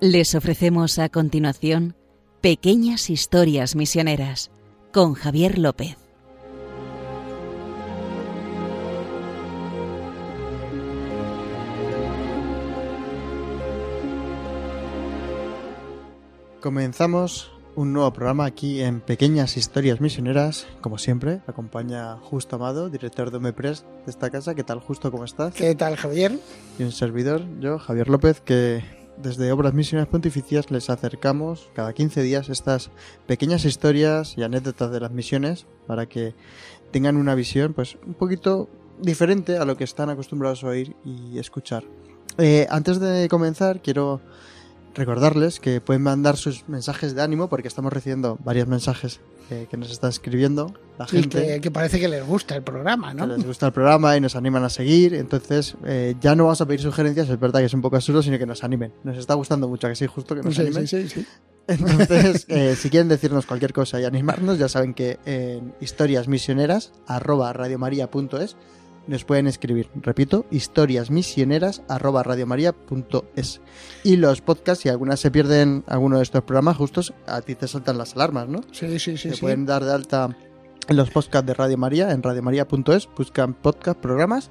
Les ofrecemos a continuación Pequeñas Historias Misioneras con Javier López. Comenzamos un nuevo programa aquí en Pequeñas Historias Misioneras. Como siempre, acompaña Justo Amado, director de Omepres de esta casa. ¿Qué tal, Justo? ¿Cómo estás? ¿Qué tal, Javier? Y un servidor, yo, Javier López, que desde Obras Misioneras Pontificias les acercamos cada 15 días estas pequeñas historias y anécdotas de las misiones para que tengan una visión pues un poquito diferente a lo que están acostumbrados a oír y escuchar. Eh, antes de comenzar, quiero recordarles que pueden mandar sus mensajes de ánimo porque estamos recibiendo varios mensajes eh, que nos están escribiendo la Y gente. que, que parece que les gusta el programa, ¿no? que les gusta el programa y nos animan a seguir. Entonces, eh, ya no vamos a pedir sugerencias, es verdad que es un poco absurdo, sino que nos animen. Nos está gustando mucho, que sí, justo que nos Sí, animen. sí, sí, sí. Entonces, eh, si quieren decirnos cualquier cosa y animarnos, ya saben que en historiasmisioneras arroba radiomaria.es nos pueden escribir. Repito, historiasmisioneras arroba radiomaria.es. Y los podcasts, si algunas se pierden alguno de estos programas, justos a ti te saltan las alarmas, ¿no? Sí, sí, sí. Se sí. pueden dar de alta en los podcasts de Radio María, en radiomaria.es, buscan podcast, programas,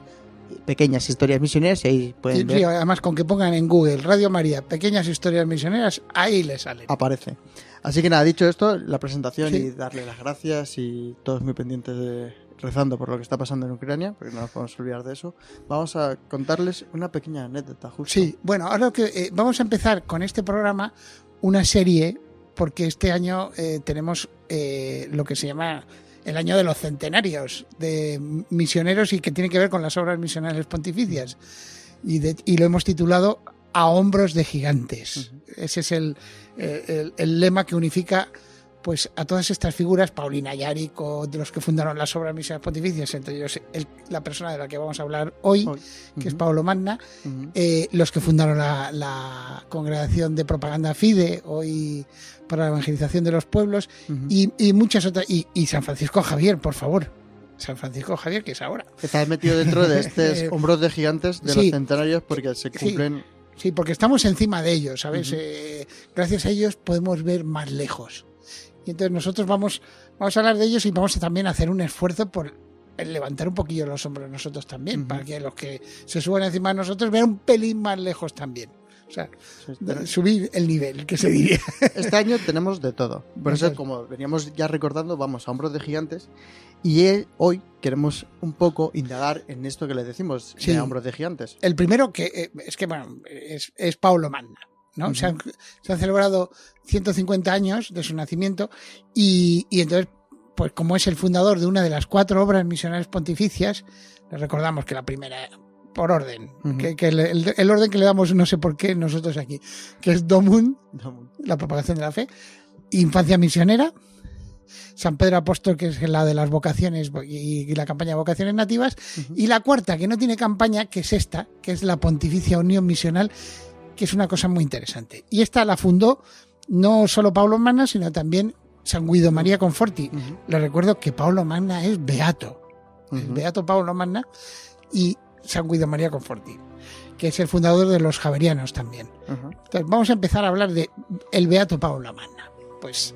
pequeñas historias misioneras y ahí pueden sí, ver, además, con que pongan en Google Radio María, pequeñas historias misioneras, ahí les salen. aparece. Así que nada, dicho esto, la presentación Sí. y darle las gracias y todos muy pendientes de rezando por lo que está pasando en Ucrania, porque no nos podemos olvidar de eso. Vamos a contarles una pequeña anécdota, justo. Sí, bueno, ahora que eh, vamos a empezar con este programa una serie, porque este año eh, tenemos eh, lo que se llama el año de los centenarios de misioneros y que tiene que ver con las obras misionales pontificias. Y, de- y lo hemos titulado A hombros de gigantes. Ese es el, el- el lema que unifica pues a todas estas figuras, Paulina Yarico, de los que fundaron las obras misionales pontificias, entre ellos el- la persona de la que vamos a hablar hoy, Hoy. que es Ujú, Pablo Magna, eh, los que fundaron la, la congregación de propaganda FIDE, hoy para la evangelización de los pueblos, y, y muchas otras, y, y San Francisco Javier, por favor. San Francisco Javier, que es ahora. Estás metido dentro de estos hombros de gigantes de los centenarios porque se cumplen Sí, porque estamos encima de ellos, ¿sabes? Eh, gracias a ellos podemos ver más lejos. Y entonces nosotros vamos, vamos a hablar de ellos y vamos a también hacer un esfuerzo por levantar un poquillo los hombros nosotros también, para que los que se suban encima de nosotros vean un pelín más lejos también. O sea, subir el nivel, que se diría. Este año tenemos de todo. Por eso, Eso es. como veníamos ya recordando, vamos a hombros de gigantes. Y eh, hoy queremos un poco indagar en esto que le decimos Sí. de hombros de gigantes. El primero que eh, es que bueno, es, es Paulo Magna. ¿No? Se, han, se han celebrado 150 años de su nacimiento y, y entonces, pues como es el fundador de una de las cuatro obras misionales pontificias, le recordamos que la primera, por orden, que, que el, el- el orden que le damos no sé por qué nosotros aquí, que es Domum, la propagación de la fe, Infancia Misionera, San Pedro Apóstol, que es la de las vocaciones y, la campaña de vocaciones nativas, y la cuarta, que no tiene campaña, que es esta, que es la Pontificia Unión Misional, que es una cosa muy interesante. Y esta la fundó no solo Pablo Magna, sino también San Guido María Conforti. Ujú, Les recuerdo que Pablo Magna es beato, beato Pablo Magna y San Guido María Conforti, que es el fundador de los Javerianos también. Entonces, vamos a empezar a hablar de el beato Pablo Magna. Pues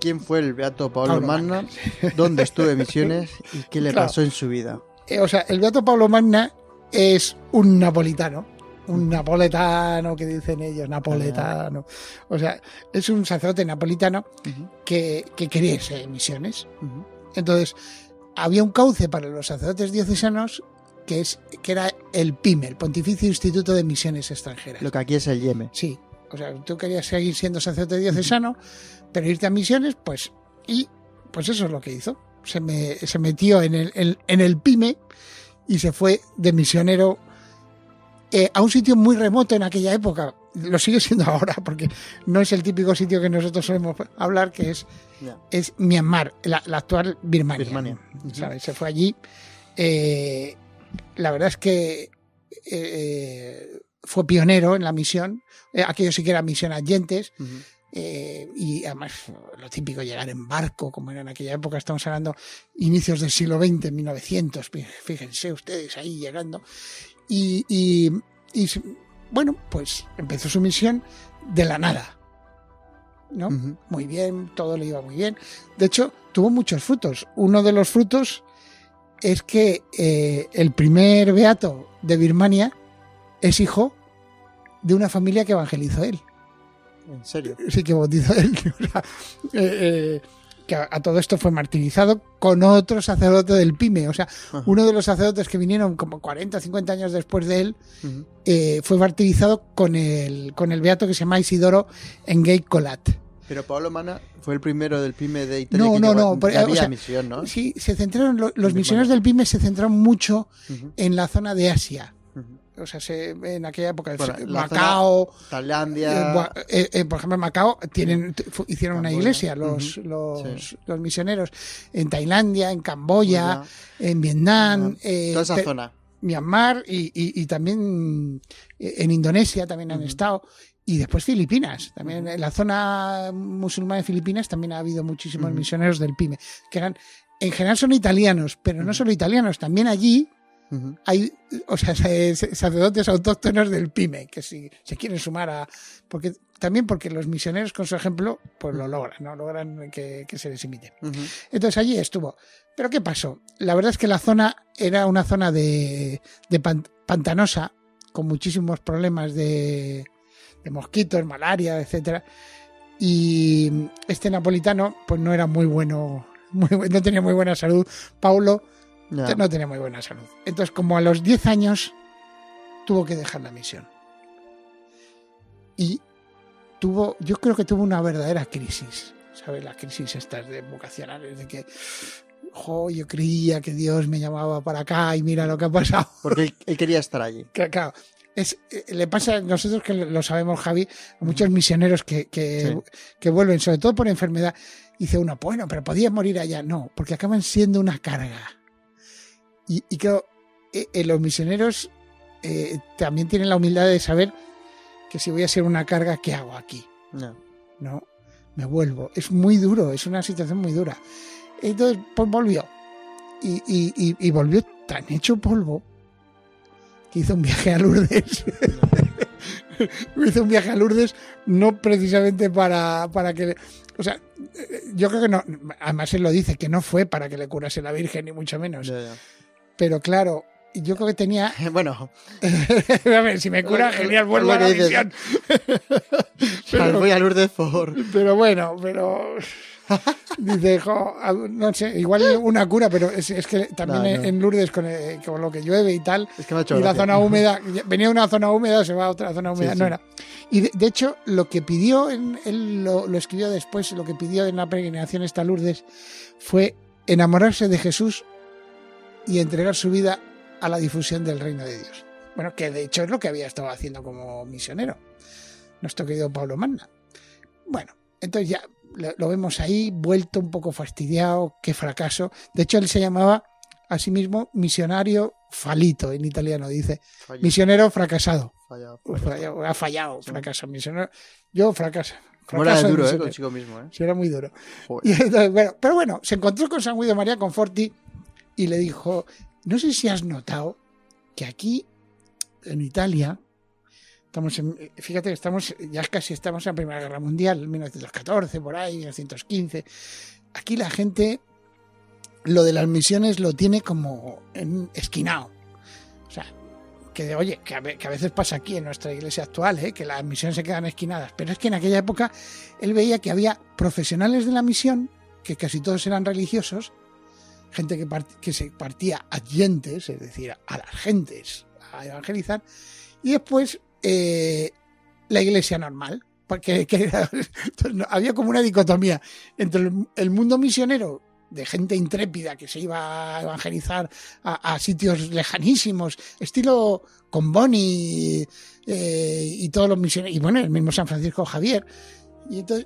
¿Quién fue el beato Pablo, Pablo Magna? ¿Dónde estuvo en misiones? ¿Y qué le Claro. pasó en su vida? Eh, o sea, el Beato Pablo Magna es un napolitano. Un napoletano que dicen ellos, napoletano. O sea, es un sacerdote napolitano que, que quería irse en misiones. Entonces, había un cauce para los sacerdotes diocesanos que, es, que era el PIME, el Pontificio Instituto de Misiones Extranjeras. Lo que aquí es el Yeme. Sí, o sea, tú querías seguir siendo sacerdote diocesano, pero irte a misiones, pues, y pues eso es lo que hizo. Se, me, se metió en el, en, en el PYME y se fue de misionero eh, a un sitio muy remoto en aquella época. Lo sigue siendo ahora, porque no es el típico sitio que nosotros solemos hablar, que es, es Myanmar, la, la actual Birmania. Birmania. ¿sabes? Se fue allí. Eh, la verdad es que eh, fue pionero en la misión. Aquello sí que era misión adyentes. Eh, y además lo típico llegar en barco, como era en aquella época, estamos hablando inicios del siglo XX, 1900, fí- fíjense ustedes ahí llegando. Y, y- y s- bueno, pues empezó su misión de la nada. ¿No? Muy bien, todo le iba muy bien. De hecho, tuvo muchos frutos. Uno de los frutos es que eh, el primer beato de Birmania es hijo de una familia que evangelizó él. En serio. Sí, que bautizó él. Eh, eh, que a, a todo esto fue martirizado con otro sacerdote del Pime. O sea, Ajá. uno de los sacerdotes que vinieron como 40 o 50 años después de él eh, fue martirizado con el, con el beato que se llama Isidoro Engate Colat. Pero Pablo Mana fue el primero del PYME de Italia No, que no, llegó- no, pero, ya o había sea, misión, ¿no? Sí, se centraron, lo- los misioneros del PYME se centraron mucho en la zona de Asia. O sea, se- en aquella época, Bueno, Macao, Tailandia. eh, eh, eh, por ejemplo, en Macao tienen, hicieron una iglesia los, los, Sí. los misioneros en Tailandia, en Camboya, en Vietnam, eh, toda esa zona. Myanmar y, y- y también en Indonesia también han estado. Y después Filipinas. También en la zona musulmana de Filipinas también ha habido muchísimos misioneros del PYME, que eran, en general son italianos, pero no solo italianos, también allí Hay, o sea, se- se- sacerdotes autóctonos del PYME, que si se quieren sumar a, porque también porque los misioneros con su ejemplo, pues lo logran, ¿no? Logran que, que se les imite. Entonces allí estuvo. Pero ¿qué pasó? La verdad es que la zona era una zona de, de pan- pantanosa, con muchísimos problemas de, de mosquitos, malaria, etcétera. Y este napolitano, pues no era muy bueno, muy no tenía muy buena salud. Paulo No tenía muy buena salud. Entonces, como a los 10 años, tuvo que dejar la misión. Y tuvo, yo creo que tuvo una verdadera crisis. ¿Sabes? Las crisis estas de vocacionales, de que, jo, yo creía que Dios me llamaba para acá y mira lo que ha pasado. Porque él, él quería estar allí. Claro, es, eh, le pasa a nosotros que lo sabemos, Javi, a muchos misioneros que, que, Sí. que vuelven, sobre todo por enfermedad, dice uno, bueno, pero podía morir allá. No, porque acaban siendo una carga. Y, y claro, eh, eh, los misioneros eh, también tienen la humildad de saber que si voy a ser una carga, ¿qué hago aquí? Ya. No, me vuelvo. Es muy duro, es una situación muy dura. Entonces, pues volvió. Y, y- y- y volvió tan hecho polvo que hizo un viaje a Lourdes. hizo un viaje a Lourdes no precisamente para, para que... le- o sea, yo creo que no... Además él lo dice, que no fue para que le curase la Virgen, ni mucho menos. Ya, ya. Pero claro, yo creo que tenía... Bueno, a ver, si me cura, genial, vuelvo a la misión. Pero- voy a Lourdes por. Pero bueno, pero. Dice, jo, no sé, igual una cura, pero es, es que también No, en- no. en Lourdes, con, eh, con lo que llueve y tal, Es que me ha hecho y la gracia. zona húmeda, venía una zona húmeda, se va a otra zona húmeda, Sí, no sí. era. Y de, de hecho, lo que pidió, en, él lo, lo escribió después, lo que pidió en la peregrinación esta Lourdes fue enamorarse de Jesús y entregar su vida a la difusión del reino de Dios. Bueno, que de hecho es lo que había estado haciendo como misionero, nuestro querido Pablo Manna. Bueno, entonces ya lo, vemos ahí, vuelto un poco fastidiado, qué fracaso. De hecho, él se llamaba a sí mismo misionario falito, en italiano dice, misionero fracasado. fallado. Fallado, ha fallado, Sí. fracaso, misionero. Yo fracaso. Como era duro, ¿eh? mismo, ¿eh? Era muy duro. Joder. Y entonces, bueno, pero bueno, se encontró con San Guido María Conforti y le dijo, no sé si has notado que aquí, en Italia, estamos en, fíjate que estamos, ya casi estamos en la Primera Guerra Mundial, 1914, por ahí, 1915. Aquí la gente, lo de las misiones lo tiene como en, esquinado. O sea, que oye, que a veces pasa aquí en nuestra iglesia actual, ¿eh? que las misiones se quedan esquinadas, pero es que en aquella época él veía que había profesionales de la misión, que casi todos eran religiosos, gente que, que se partía a gentes, es decir, a las gentes a evangelizar, y después eh, la iglesia normal, porque había como una dicotomía entre el, mundo misionero de gente intrépida que se iba a evangelizar a, sitios lejanísimos, estilo con Boni eh, y todos los misioneros, y bueno, el mismo San Francisco Javier,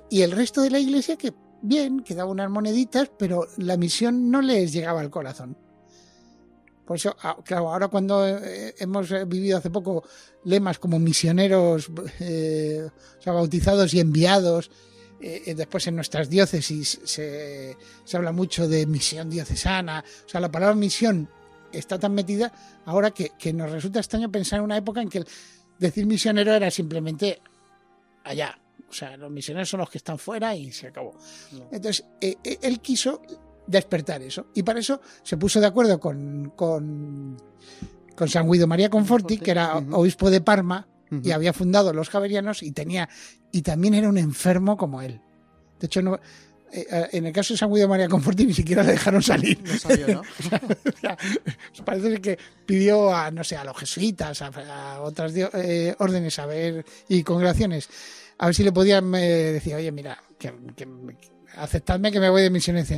y el resto de la iglesia que bien, que daba unas moneditas, pero la misión no les llegaba al corazón. Por eso, ah, claro, ahora cuando eh, hemos eh, vivido hace poco lemas como misioneros, eh, o bautizados y enviados, después en nuestras diócesis se, se habla mucho de misión diocesana, o sea, la palabra misión está tan metida ahora que, que nos resulta extraño pensar en una época en que decir misionero era simplemente allá. O sea, los misioneros son los que están fuera y se acabó. No. Entonces, eh, eh, él quiso despertar eso. Y para eso se puso de acuerdo con, con, con San Guido María Conforti, que era obispo de Parma y había fundado los javerianos y tenía y también era un enfermo como él. De hecho, no, eh, en el caso de San Guido María Conforti ni siquiera le dejaron salir. No salió, ¿no? O sea, parece que pidió a, no sé, a los jesuitas, a, a otras eh, órdenes a ver, y congregaciones, a ver si le podían eh, decir, oye, mira, que, que- aceptadme que me voy de misiones.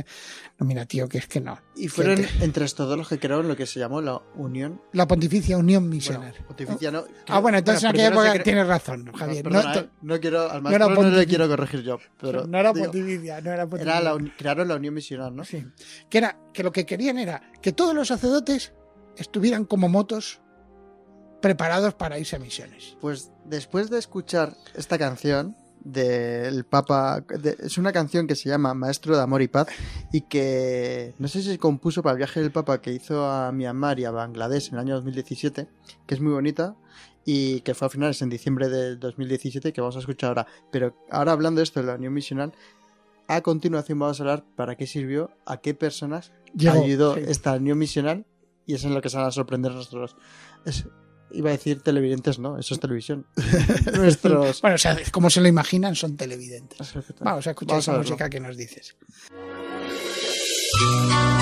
No, mira, tío, que es que no. Y fueron entre estos dos los que crearon lo que se llamó la Unión. La Pontificia Unión Bueno, Misionera. pontificia, ¿no? ah, bueno, entonces en aquella época cre- tienes razón, No, Javier. No, perdona, to- eh, no quiero, al no maestro no, le quiero corregir yo, pero no era digo, Pontificia, no era Pontificia. era la uni- crearon la Unión Misional, ¿no? Sí. Que era que lo que querían era que todos los sacerdotes estuvieran como motos preparados para irse a misiones. Pues después de escuchar esta canción del Papa, de- es una canción que se llama Maestro de Amor y Paz y que no sé si se compuso para el viaje del Papa que hizo a Myanmar y a Bangladesh en el año 2017, que es muy bonita y que fue a finales en diciembre del 2017 que vamos a escuchar ahora. Pero ahora hablando de esto de la Unión Misional, a continuación vamos a hablar para qué sirvió, a qué personas Llegó, ayudó sí. esta Unión Misional y es en lo que se van a sorprender nuestros... es- iba a decir televidentes, no, eso es televisión. nuestros... Bueno, o sea, como se lo imaginan, son televidentes. Vamos a escuchar Vamos esa música que nos dices. ။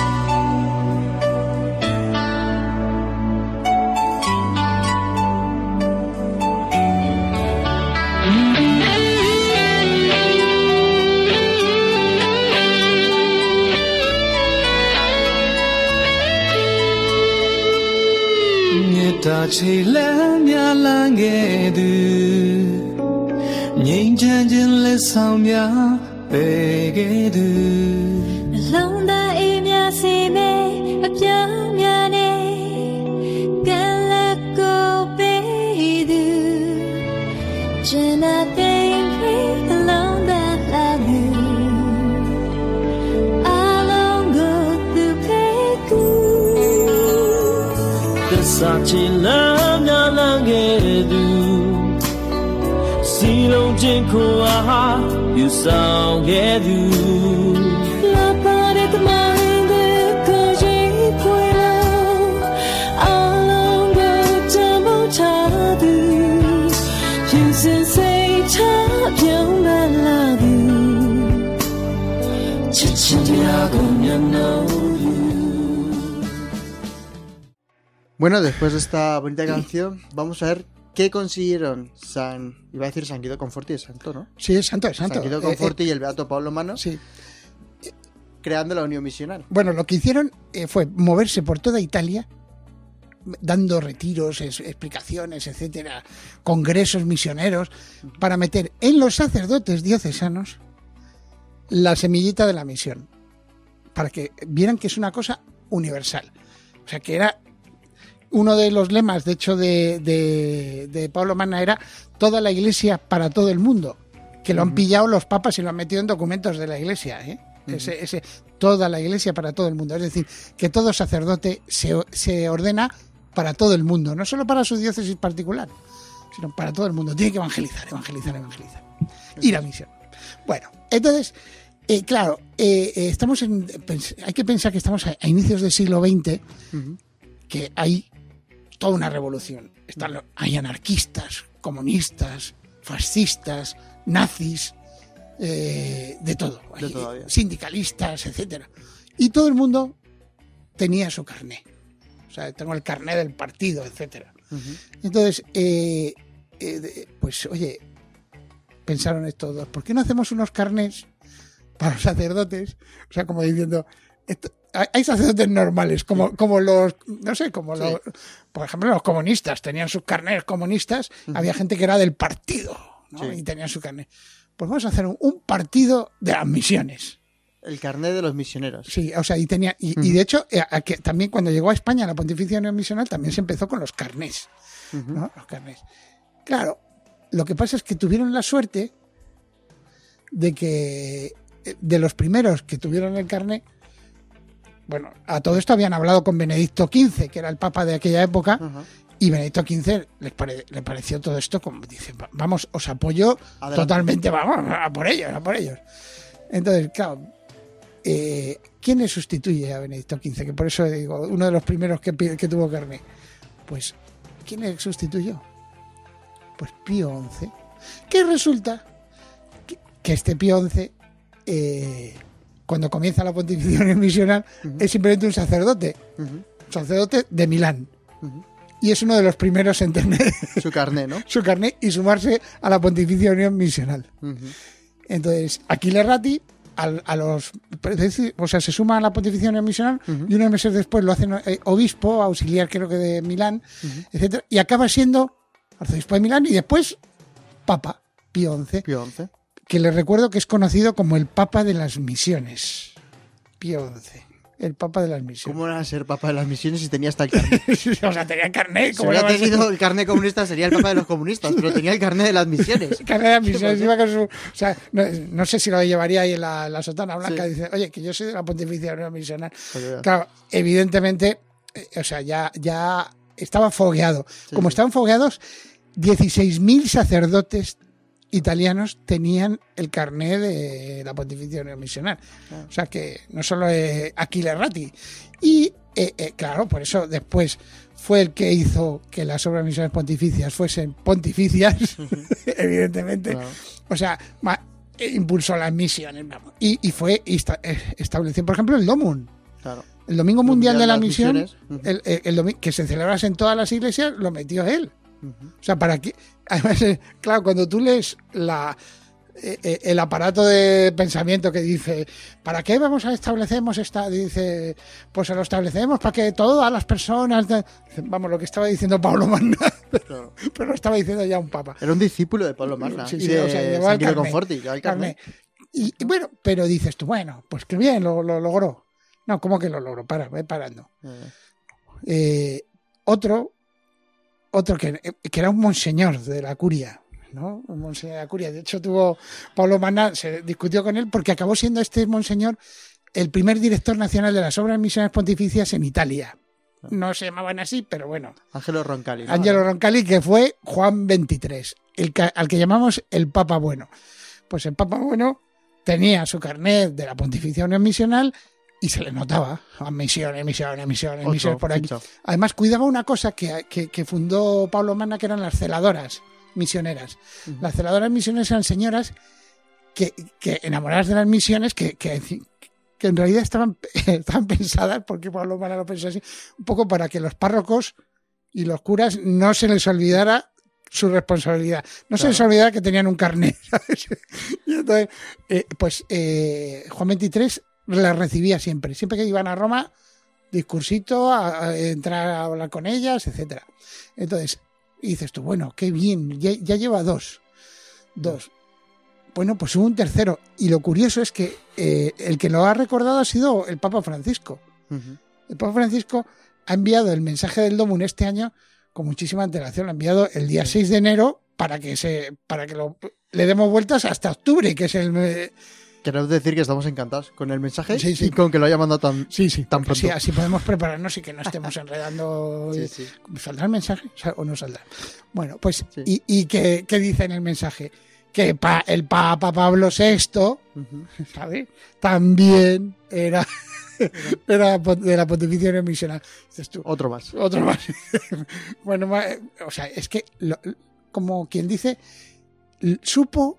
တ်တာချီလန်းမြလန်းခဲ့သူငြိမ်းချမ်းခြင်းလက်ဆောင်များပဲခဲ့သူ စာချီလမ်းများလမ်းခဲ့သူစီလုံးချင်းခွာယူဆောင်ခဲ့သူလာပါတဲ့တမန် Bueno, después de esta bonita canción, vamos a ver qué consiguieron San... Iba a decir San Guido Conforti y Santo, ¿no? Sí, es santo, es santo. San Guido Eh, Conforti y el Beato Pablo Mano eh, sí. creando la Unión Misional. Bueno, lo que hicieron eh, fue moverse por toda Italia, dando retiros, es- explicaciones, etcétera, congresos misioneros, para meter en los sacerdotes diocesanos la semillita de la misión, para que vieran que es una cosa universal. O sea, que era uno de los lemas, de hecho, de, de- de Pablo Mana era toda la iglesia para todo el mundo, que lo han pillado los papas y lo han metido en documentos de la iglesia, ¿eh? Ese, ese, toda la iglesia para todo el mundo. Es decir, que todo sacerdote se, se ordena para todo el mundo, no solo para su diócesis particular, sino para todo el mundo. Tiene que evangelizar, evangelizar, evangelizar. Y la misión. Bueno, entonces, eh, claro, eh, eh, estamos en, hay que pensar que estamos a, a inicios del siglo XX, que hay toda una revolución. Están, hay anarquistas, comunistas, fascistas, nazis, eh, de todo. De Hay sindicalistas, etcétera. Y todo el mundo tenía su carné. O sea, tengo el carné del partido, etcétera. Entonces, eh, eh, pues oye, pensaron estos dos, ¿por qué no hacemos unos carnés para los sacerdotes? O sea, como diciendo, esto- hay sacerdotes normales, como, como los, no sé, como Sí. los, por ejemplo, los comunistas tenían sus carnés comunistas, había gente que era del partido, ¿no? Sí. Y tenían su carnet. Pues vamos a hacer un, un partido de las misiones. El carnet de los misioneros. Sí, o sea, y tenía, y, y de hecho, eh, a que también cuando llegó a España la Pontificia Unión Misional también se empezó con los carnés. ¿no? Los carnés. Claro, lo que pasa es que tuvieron la suerte de que eh, de los primeros que tuvieron el carné, bueno, a todo esto habían hablado con Benedicto XV, que era el papa de aquella época. Y Benedicto XV les pare- le pareció todo esto como dice, "Va- vamos, os apoyo Adelante. totalmente, vamos, a por ellos, a por ellos. Entonces, claro, eh, ¿quién le sustituye a Benedicto XV? Que por eso digo, uno de los primeros que, que tuvo carne. Pues, ¿quién le sustituyó? Pues Pío XI. Que resulta que, que este Pío XI, eh, cuando comienza la pontificación misional, es simplemente un sacerdote, un sacerdote de Milán. Y es uno de los primeros en tener Su carné, ¿no? su carnet y sumarse a la Pontificia Unión Misional. Entonces, Aquiles Ratti, al- a los, o sea, se suma a la Pontificia Unión Misional y unos meses después lo hacen eh, obispo, auxiliar creo que de Milán, etcétera, y acaba siendo arzobispo de Milán y después papa, Pío XI, Pío XI. Que les recuerdo que es conocido como el papa de las misiones. Pío XI, el papa de las misiones. ¿Cómo era ser papa de las misiones si tenía hasta el carné? o sea, tenía carnet. Si ¿cómo hubiera tenido el carné comunista sería el papa de los comunistas, pero tenía el carné de las misiones. Carrera de misiones, iba con su- o sea, no, no sé si lo llevaría ahí en la, la sotana blanca. Sí. Dice, oye, que yo soy de la Pontificia Unión Misional. Veas. Claro, evidentemente, eh, o sea, ya, ya estaba fogueado. Sí, Como sí. estaban fogueados, 16.000 sacerdotes italianos tenían el carné de la Pontificia Unión Misional. O sea que no solo eh, Aquiles Ratti. Y eh, eh, claro, por eso después fue el que hizo que las obras misiones pontificias fuesen pontificias, evidentemente. Claro. O sea, ma- eh, impulsó las misiones, vamos. Y, y fue esta- eh, estableció, por ejemplo, el DOMUN. Claro. El Domingo Mundial, Mundial de la Misión, el, el- que se celebrase en todas las iglesias, lo metió él. O sea, para que. Además, eh, claro, cuando tú lees la, eh, eh, el aparato de pensamiento que dice, ¿para qué vamos a establecemos esta? Dice, pues lo establecemos para que todas las personas. Vamos, lo que estaba diciendo Pablo Magna, Claro. pero lo estaba diciendo ya un papa. Era un discípulo de Pablo Magna Sí, y sí, de o sea. Conforti. Carné. Y, y bueno, pero dices tú, bueno, pues que bien, lo, lo logró. No, ¿cómo que lo logró? Para, voy parando. Eh, Eh, otro, otro que, que era un monseñor de la curia, ¿no? Un monseñor de la curia. De hecho, tuvo Pablo Mana, se discutió con él porque acabó siendo este monseñor el primer director nacional de las obras misiones pontificias en Italia. No se llamaban así, pero bueno. Ángelo Roncalli. ¿no? Angelo Roncalli, que fue Juan XXIII, el que- al que llamamos el Papa Bueno. Pues el Papa Bueno tenía su carnet de la Pontificia Unión Misional y se le notaba a misiones, misiones, misiones, Otro misiones por aquí. Además, cuidaba una cosa que, que- que fundó Pablo Mana, que eran las celadoras misioneras. Las celadoras misioneras eran señoras que, que enamoradas de las misiones, que, en realidad estaban, estaban pensadas, porque Pablo Mana lo pensó así, un poco para que los párrocos y los curas no se les olvidara su responsabilidad. No se les olvidara que tenían un carnet. ¿sabes? Y entonces, eh, pues eh, Juan XXIII las recibía siempre. Siempre que iban a Roma, discursito, a, a entrar a hablar con ellas, etcétera. Entonces, dices tú, bueno, qué bien, ya, ya lleva dos. Dos. Bueno, pues hubo un tercero. Y lo curioso es que eh, el que lo ha recordado ha sido el Papa Francisco. El Papa Francisco ha enviado el mensaje del Domun este año con muchísima antelación. Lo ha enviado el día 6 de enero para que se para que lo, le demos vueltas hasta octubre, que es el... Queremos decir que estamos encantados con el mensaje Sí, sí. y con que lo haya mandado tan... Sí, sí, Tan pronto. así podemos prepararnos y que no estemos enredando. Sí, sí. ¿Saldrá el mensaje O no saldrá? Bueno, pues, Sí. ¿y, y qué, qué dice en el mensaje? Que pa- el Papa Pablo VI. ¿sabes? También era, era de la Pontificia Misional. Otro más. otro más. bueno, o sea, es que, lo- como quien dice, supo,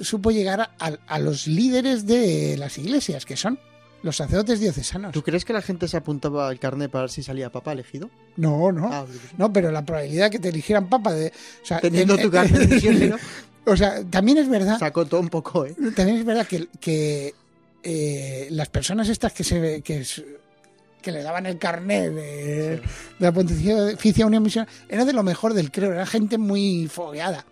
supo llegar a, a los líderes de las iglesias, que son los sacerdotes diocesanos. ¿Tú crees que la gente se apuntaba al carnet para ver si salía papa elegido? No, no. Ah. No, pero la probabilidad que te eligieran papa de. O sea, Teniendo en- tu carnet de misionero, O sea, también es verdad. sacó todo un poco, ¿eh? También es verdad que, que eh, las personas estas que se que, que le daban el carnet de, Sí. de la Pontificia Unión Misión era de lo mejor del creo, era gente muy fogueada.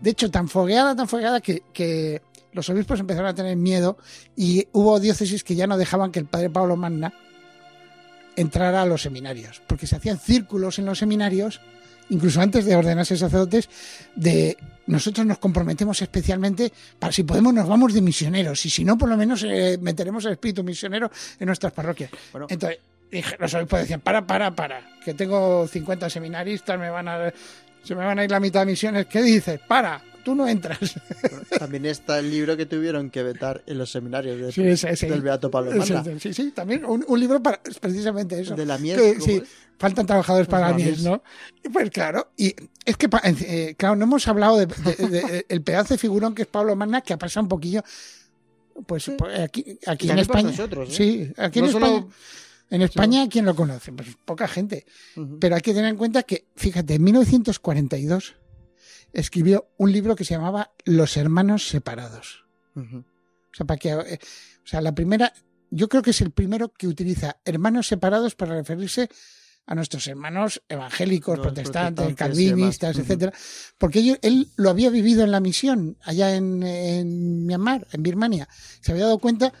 De hecho, tan fogueada, tan fogueada que, que los obispos empezaron a tener miedo y hubo diócesis que ya no dejaban que el padre Pablo Magna entrara a los seminarios, porque se hacían círculos en los seminarios, incluso antes de ordenarse sacerdotes, de nosotros nos comprometemos especialmente para si podemos nos vamos de misioneros y si no por lo menos eh, meteremos el espíritu misionero en nuestras parroquias. Bueno, Entonces, dije, los obispos decían, para, para, para, que tengo 50 seminaristas, me van a, se me van a ir la mitad de misiones. ¿Qué dices? Para, tú no entras. También está el libro que tuvieron que vetar en los seminarios de- Sí, del Beato Pablo Manda. Sí, sí, también un, un libro para precisamente eso. De la Que, ¿cómo sí, es? faltan trabajadores para la. ¿no? Y pues claro, y es que, eh, claro, no hemos hablado de, de- de- el pedazo de figurón que es Pablo Magna, que ha pasado un poquillo, pues, pues, aquí, aquí en España. nosotros, ¿eh? Sí, aquí No en solo- España. En España, ¿quién lo conoce? Pues poca gente. Pero hay que tener en cuenta que, fíjate, en 1942 escribió un libro que se llamaba Los hermanos separados. O sea, para que, eh, o sea, la primera, yo creo que es el primero que utiliza hermanos separados para referirse a nuestros hermanos evangélicos, Los protestantes, calvinistas. Ujú. etcétera, porque ello- él lo había vivido en la misión allá en, en Myanmar, en Birmania. Se había dado cuenta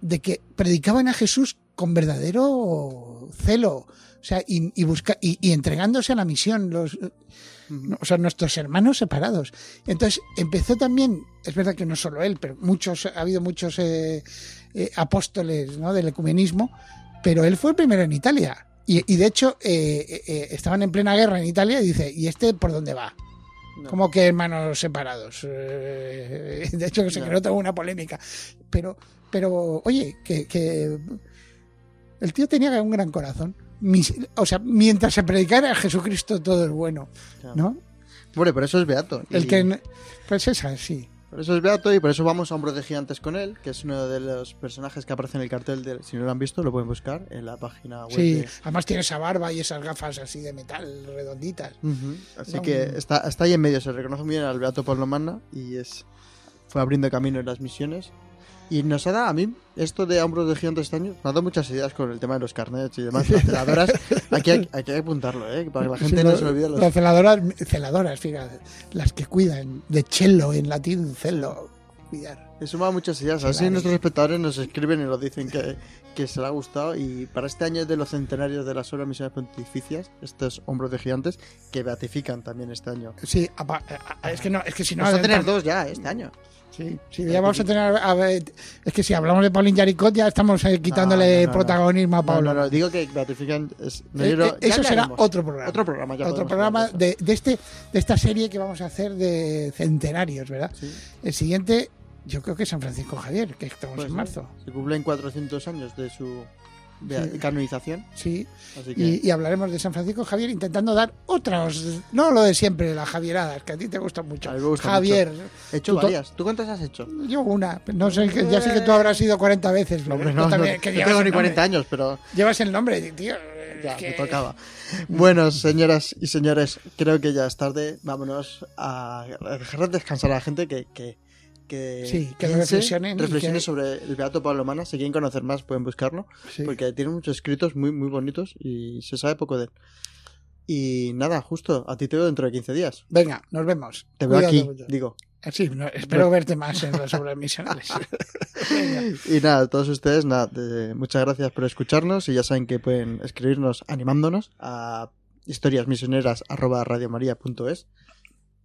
de que predicaban a Jesús con verdadero celo, o sea, y, y busca, y, y entregándose a la misión, los, o sea, nuestros hermanos separados. Entonces empezó también, es verdad que no solo él, pero muchos, ha habido muchos eh, eh, apóstoles ¿no? del ecumenismo, pero él fue el primero en Italia. Y, de hecho, eh, estaban en plena guerra en Italia y dice, ¿y este por dónde va? No. Como que hermanos separados. De hecho, se No. creó toda una polémica. Pero, pero oye, que, que el tío tenía un gran corazón. O sea, mientras se predicara a Jesucristo todo es bueno. ¿no? Bueno, por eso es Beato. El que, pues esa, sí. Por eso es Beato y por eso vamos a Hombros de Gigantes con él, que es uno de los personajes que aparece en el cartel. De, si no lo han visto, lo pueden buscar en la página web. Sí, de- además tiene esa barba y esas gafas así de metal redonditas. Así No, que un- está, está ahí en medio, se reconoce muy bien al Beato Pablo Manna y es fue abriendo camino en las misiones. Y nos ha dado, a mí, esto de hombros de gigantes este año, me ha dado muchas ideas con el tema de los carnets y demás, las celadoras. Aquí hay, hay que apuntarlo, ¿eh? para que la gente Sí, no se olvide los... Las celadoras, celadoras, fíjate, las que cuidan, de cello en latín, cello, cuidar. He sumado muchas ideas, así nuestros espectadores nos escriben y nos dicen que, que se les ha gustado. Y para este año de los centenarios de las obras misiones pontificias, estos hombros de gigantes, que beatifican también este año. Sí, a- a- es que no, es que si no... Vamos a tener dos ya este año. Sí, sí, ya vamos a tener... a ver, es que si hablamos de Paulín Yaricot ya estamos eh, quitándole No, no, no, no. protagonismo a Pablo. no, no, digo que es- no Eh, eh, eso será otro programa. Otro programa, ya Otro programa de de, este, de esta serie que vamos a hacer de centenarios, ¿verdad? Sí, El siguiente, yo creo que es San Francisco Javier, que estamos pues en marzo. Se cumplen 400 años de su Sí. canonización. Sí, Así que. y, y hablaremos de San Francisco Javier intentando dar otros, no lo de siempre, las Javieradas, que a ti te gustan mucho. A mí me gusta Javier, he hecho tú varias. ¿Tú cuántas has hecho? yo una, no sé, ya sé que tú habrás ido 40 veces. pero Hombre, tú no, no, que no tengo ni nombre. 40 años, pero Llevas el nombre, tío. ya que- me tocaba. Bueno, señoras y señores, creo que ya es tarde. Vámonos a a dejar descansar a la gente que. que que, Sí, que piense, reflexionen y reflexione que- sobre el Beato Pablo Mana. Si quieren conocer más, pueden buscarlo. Sí. Porque tiene muchos escritos muy, muy bonitos y se sabe poco de él. Y nada, justo, a ti te veo dentro de 15 días. Venga, nos vemos. Te veo Cuídate aquí, mucho. digo. Sí, no, espero verte más en las obras misionales. Y nada, a todos ustedes, nada, muchas gracias por escucharnos y ya saben que pueden escribirnos animándonos a historiasmisioneras@radiomaria.es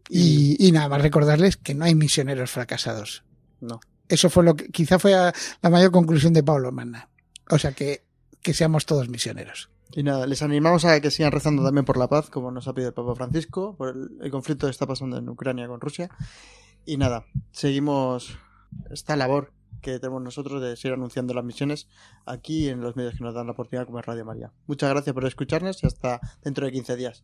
Y, y nada más recordarles que no hay misioneros fracasados. no. Eso fue lo que quizá fue la mayor conclusión de Pablo Manna. O sea que, que seamos todos misioneros. Y nada, les animamos a que sigan rezando también por la paz, como nos ha pedido el Papa Francisco, por el, el conflicto que está pasando en Ucrania con Rusia. Y nada, seguimos esta labor que tenemos nosotros de seguir anunciando las misiones aquí en los medios que nos dan la oportunidad como es Radio María. Muchas gracias por escucharnos y hasta dentro de 15 días.